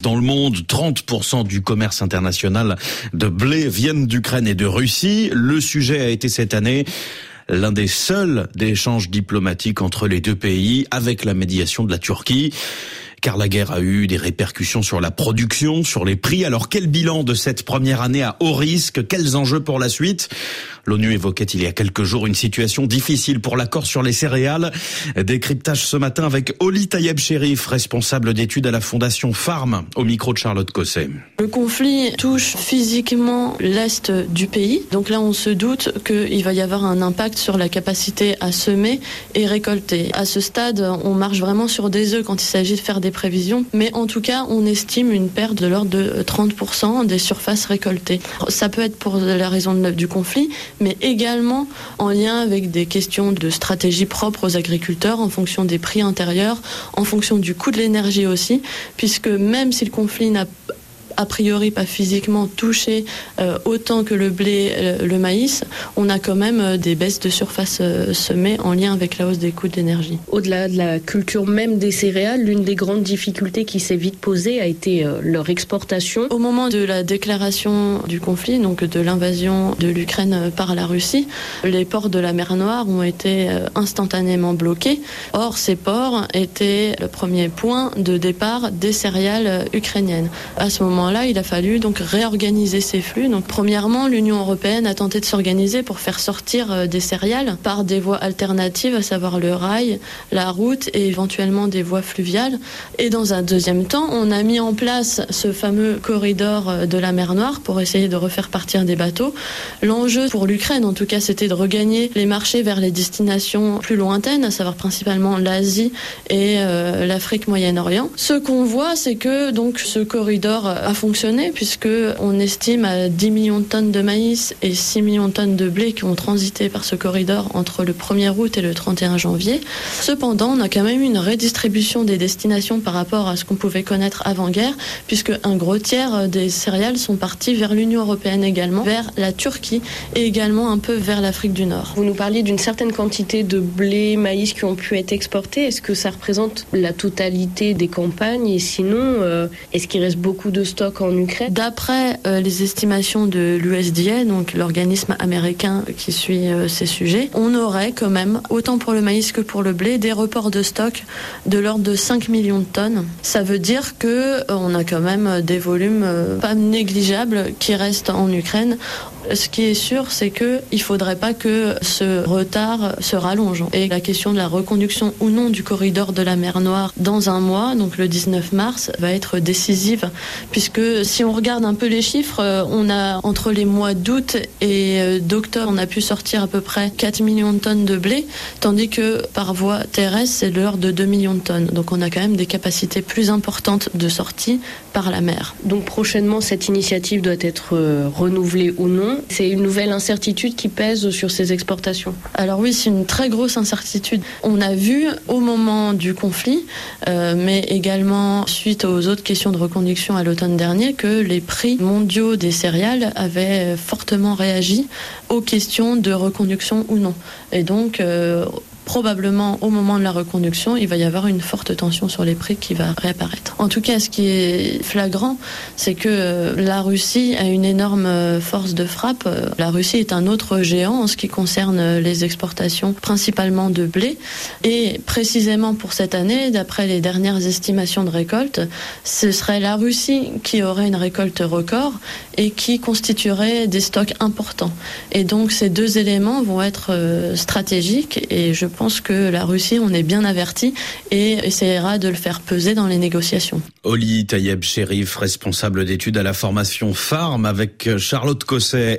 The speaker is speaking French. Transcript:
Dans le monde, 30% du commerce international de blé viennent d'Ukraine et de Russie. Le sujet a été cette année l'un des seuls d'échanges diplomatiques entre les deux pays avec la médiation de la Turquie car la guerre a eu des répercussions sur la production, sur les prix. Alors quel bilan de cette première année à haut risque? Quels enjeux pour la suite? L'ONU évoquait il y a quelques jours une situation difficile pour l'accord sur les céréales. Décryptage ce matin avec Oli Tayeb Sherif, responsable d'études à la Fondation Farm, au micro de Charlotte Cosset. Le conflit touche physiquement l'Est du pays. Donc là, on se doute qu'il va y avoir un impact sur la capacité à semer et récolter. À ce stade, on marche vraiment sur des œufs quand il s'agit de faire des prévisions. Mais en tout cas, on estime une perte de l'ordre de 30% des surfaces récoltées. Ça peut être pour la raison du conflit, mais également en lien avec des questions de stratégie propre aux agriculteurs en fonction des prix intérieurs, en fonction du coût de l'énergie aussi, puisque même si le conflit n'a a priori pas physiquement touché euh, autant que le blé, euh, le maïs, on a quand même euh, des baisses de surface semées en lien avec la hausse des coûts de l'énergie. Au-delà de la culture même des céréales, l'une des grandes difficultés qui s'est vite posée a été leur exportation. Au moment de la déclaration du conflit, donc de l'invasion de l'Ukraine par la Russie, les ports de la mer Noire ont été instantanément bloqués. Or, ces ports étaient le premier point de départ des céréales ukrainiennes. À ce moment là il a fallu donc réorganiser ces flux. Donc, premièrement, l'Union européenne a tenté de s'organiser pour faire sortir euh, des céréales par des voies alternatives, à savoir le rail, la route et éventuellement des voies fluviales. Et dans un deuxième temps, on a mis en place ce fameux corridor euh, de la mer Noire pour essayer de refaire partir des bateaux. L'enjeu pour l'Ukraine, en tout cas, c'était de regagner les marchés vers les destinations plus lointaines, à savoir principalement l'Asie et euh, l'Afrique Moyen-Orient. Ce qu'on voit, c'est que donc ce corridor a fonctionné puisque on estime à 10 millions de tonnes de maïs et 6 millions de tonnes de blé qui ont transité par ce corridor entre le 1er août et le 31 janvier. Cependant, on a quand même une redistribution des destinations par rapport à ce qu'on pouvait connaître avant-guerre puisque un gros tiers des céréales sont partis vers l'Union européenne également, vers la Turquie et également un peu vers l'Afrique du Nord. Vous nous parliez d'une certaine quantité de blé, maïs qui ont pu être exportés. Est-ce que ça représente la totalité des campagnes? Et sinon, euh, est-ce qu'il reste beaucoup de stocks en Ukraine. D'après euh, les estimations de l'USDA, donc l'organisme américain qui suit euh, ces sujets, on aurait quand même, autant pour le maïs que pour le blé, des reports de stock de l'ordre de 5 millions de tonnes. Ça veut dire que euh, a quand même des volumes pas négligeables qui restent en Ukraine ce qui est sûr, c'est que il faudrait pas que ce retard se rallonge. Et la question de la reconduction ou non du corridor de la mer Noire dans un mois, donc le 19 mars, va être décisive, puisque si on regarde un peu les chiffres, euh, on a entre les mois d'août et euh, d'octobre, on a pu sortir à peu près 4 millions de tonnes de blé, tandis que par voie terrestre, c'est de l'ordre de 2 millions de tonnes. Donc on a quand même des capacités plus importantes de sortie par la mer. Donc prochainement, cette initiative doit être euh, renouvelée ou non. C'est une nouvelle incertitude qui pèse sur ces exportations. Alors oui, c'est une très grosse incertitude. On a vu au moment du conflit, euh, mais également suite aux autres questions de reconduction à l'automne dernier, que les prix mondiaux des céréales avaient fortement réagi aux questions de reconduction ou non. Et donc, euh, probablement au moment de la reconduction, il va y avoir une forte tension sur les prix qui va réapparaître. En tout cas, ce qui est flagrant, c'est que euh, la Russie a une énorme euh, force de frappe. Euh, la Russie est un autre géant en ce qui concerne les exportations, principalement de blé. Et précisément pour cette année, d'après les dernières estimations de récolte, ce serait la Russie qui aurait une récolte record et qui constituerait des stocks importants. Et donc ces deux éléments vont être stratégiques et je pense que la Russie, on est bien averti et essaiera de le faire peser dans les négociations. Oli Tayeb Sherif, responsable d'études à la formation Farm avec Charlotte Cosset.